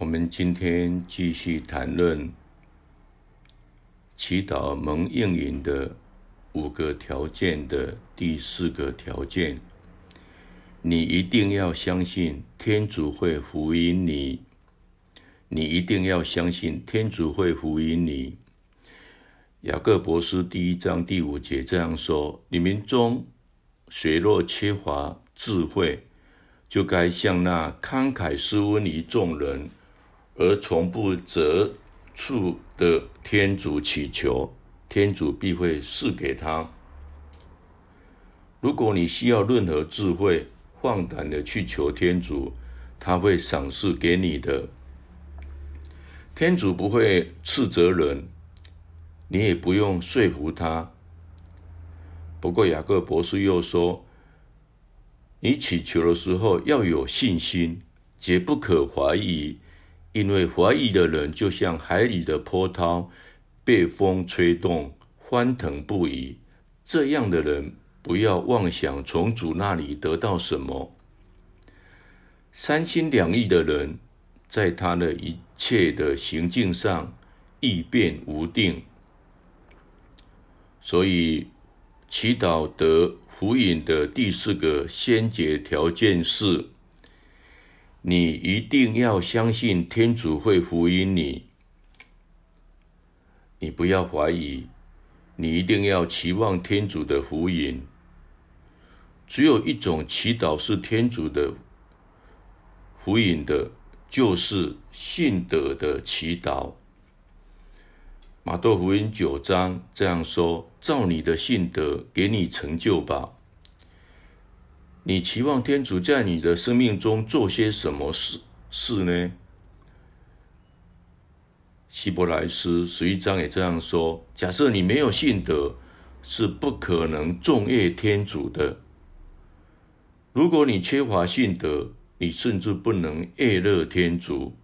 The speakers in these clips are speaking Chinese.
我们今天继续谈论祈祷蒙应允的五个条件的第四个条件，你一定要相信天主会福音你。你一定要相信天主会福音你。雅各伯斯第一章第五节这样说：你们中谁若缺乏智慧，就该向那慷慨施恩于众人。而从不折处的天主祈求，天主必会赐给他。如果你需要任何智慧，放胆的去求天主，他会赏赐给你的。天主不会斥责人，你也不用说服他。不过雅各博士又说，你祈求的时候要有信心，绝不可怀疑。因为怀疑的人就像海里的波涛，被风吹动，翻腾不已。这样的人不要妄想从主那里得到什么。三心两意的人，在他的一切的行径上易变无定。所以，祈祷得福音的第四个先决条件是。你一定要相信天主会福音你，你不要怀疑，你一定要期望天主的福音。只有一种祈祷是天主的福音的，就是信德的祈祷。马窦福音九章这样说：“照你的信德，给你成就吧。”你期望天主在你的生命中做些什么事事呢？希伯来书十一章也这样说：假设你没有信德，是不可能颂悦天主的。如果你缺乏信德，你甚至不能悦乐天主。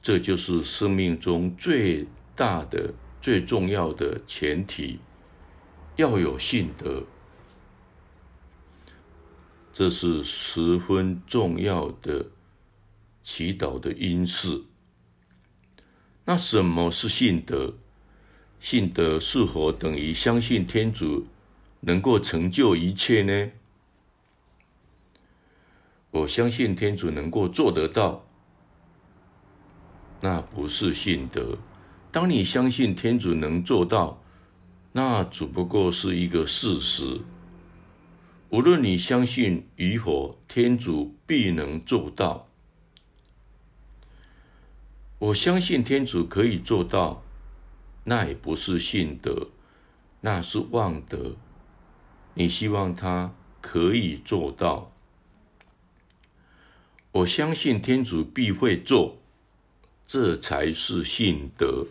这就是生命中最大的、最重要的前提，要有信德。这是十分重要的祈祷的因式。那什么是信德？信德是否等于相信天主能够成就一切呢？我相信天主能够做得到，那不是信德。当你相信天主能做到，那只不过是一个事实。无论你相信与否，天主必能做到。我相信天主可以做到，那也不是信德，那是望德。你希望他可以做到，我相信天主必会做，这才是信德。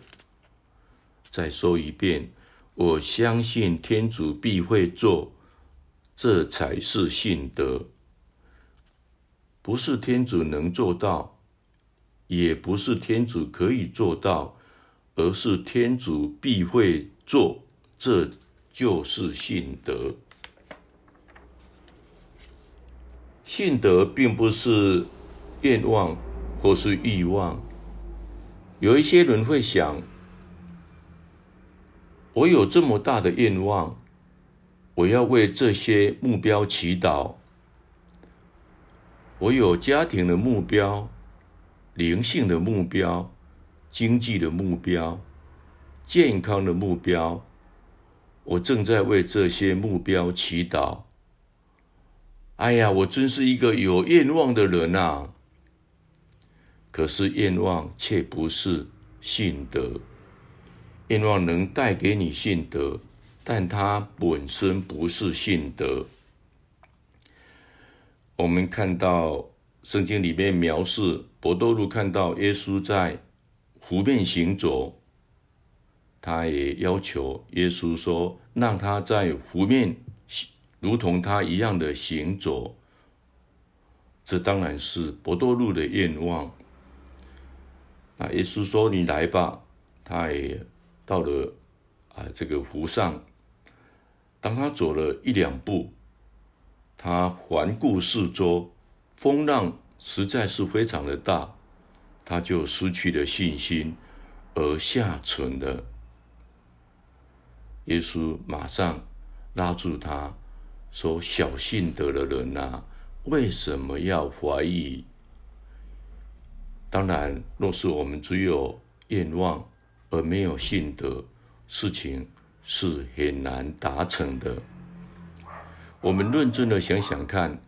再说一遍，我相信天主必会做。这才是信德，不是天主能做到，也不是天主可以做到，而是天主必会做，这就是信德。信德并不是愿望或是欲望。有一些人会想，我有这么大的愿望。我要为这些目标祈祷。我有家庭的目标、灵性的目标、经济的目标、健康的目标。我正在为这些目标祈祷。哎呀，我真是一个有愿望的人啊！可是愿望却不是信德。愿望能带给你信德。但它本身不是信德。我们看到圣经里面描述，伯多禄看到耶稣在湖面行走，他也要求耶稣说，让他在湖面如同他一样的行走。这当然是伯多禄的愿望。那耶稣说：“你来吧。”他也到了啊这个湖上。当他走了一两步，他环顾四周，风浪实在是非常的大。他就失去了信心，而下沉了。耶稣马上拉住他，说：“小信德的人啊，为什么要怀疑？”当然，若是我们只有愿望而没有信德，事情是很难达成的。我们认真的想想看，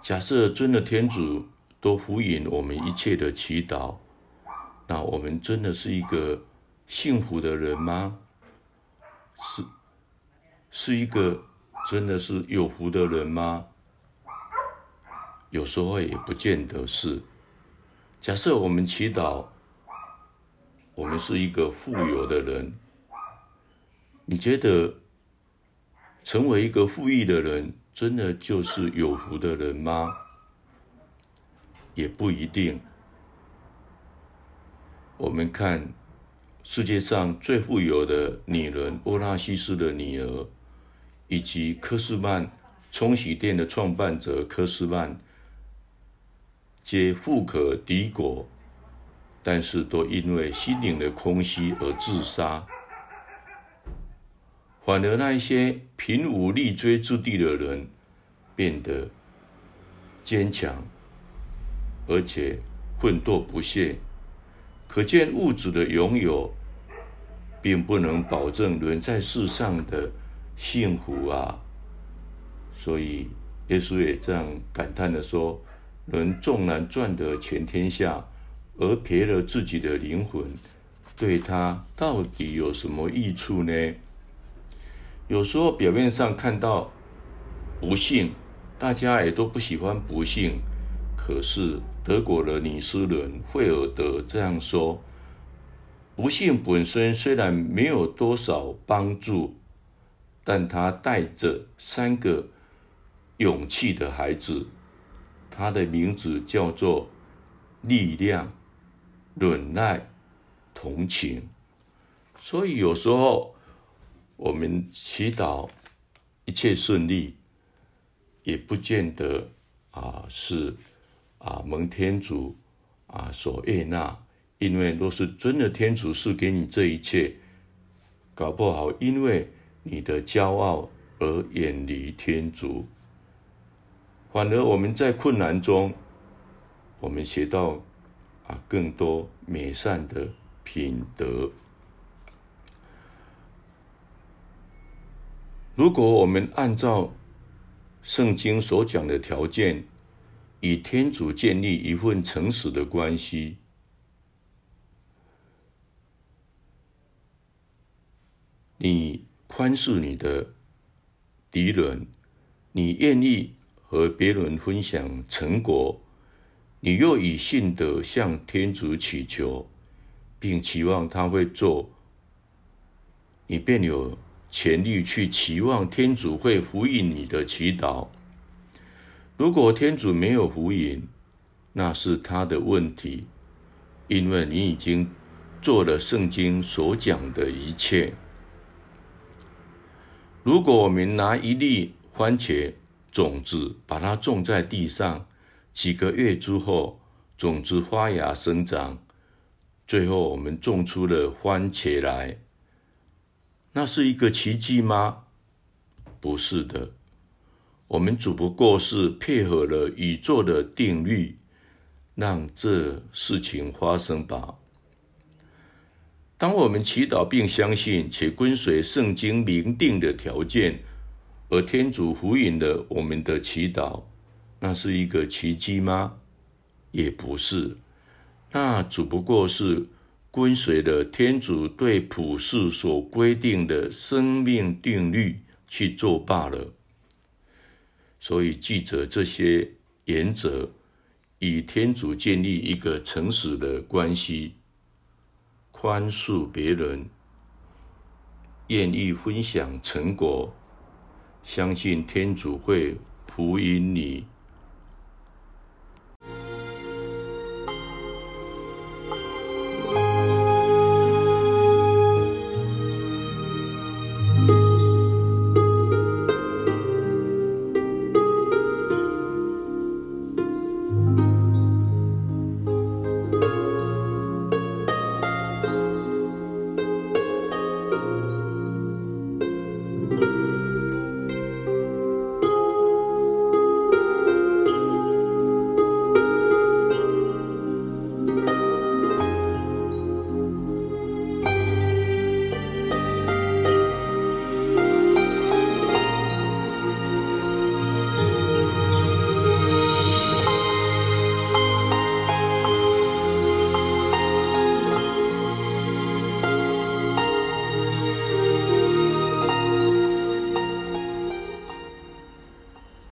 假设真的天主都福音我们一切的祈祷，那我们真的是一个幸福的人吗？是，是一个真的是有福的人吗？有时候也不见得是。假设我们祈祷，我们是一个富有的人，你觉得成为一个富裕的人，真的就是有福的人吗？也不一定。我们看。世界上最富有的女人欧纳西斯的女儿，以及科斯曼冲洗店的创办者科斯曼，皆富可敌国，但是都因为心灵的空虚而自杀。反而那一些贫无立锥之地的人，变得坚强，而且奋斗不懈。可见物质的拥有，并不能保证人在世上的幸福啊！所以耶稣也这样感叹地说：“人纵然赚得全天下，而赔了自己的灵魂，对他到底有什么益处呢？”有时候表面上看到不幸，大家也都不喜欢不幸，可是。德国的女诗人惠尔德这样说：“不幸本身虽然没有多少帮助，但他带着三个勇气的孩子，他的名字叫做力量、忍耐、同情。所以有时候我们祈祷一切顺利，也不见得啊是。”啊，蒙天主啊所悦纳，因为若是真的天主是给你这一切，搞不好因为你的骄傲而远离天主。反而我们在困难中，我们学到啊更多美善的品德。如果我们按照圣经所讲的条件，与天主建立一份诚实的关系，你宽恕你的敌人，你愿意和别人分享成果，你又以信德向天主祈求，并期望他会做，你便有全力去期望天主会回应你的祈祷。如果天主没有福音，那是他的问题，因为你已经做了圣经所讲的一切。如果我们拿一粒番茄种子，把它种在地上，几个月之后，种子发芽生长，最后我们种出了番茄来，那是一个奇迹吗？不是的。我们只不过是配合了宇宙的定律，让这事情发生吧。当我们祈祷并相信且跟随圣经明定的条件，而天主回应了我们的祈祷，那是一个奇迹吗？也不是，那只不过是跟随了天主对普世所规定的生命定律去做罢了。所以，记着这些原则，与天主建立一个诚实的关系，宽恕别人，愿意分享成果，相信天主会福音你。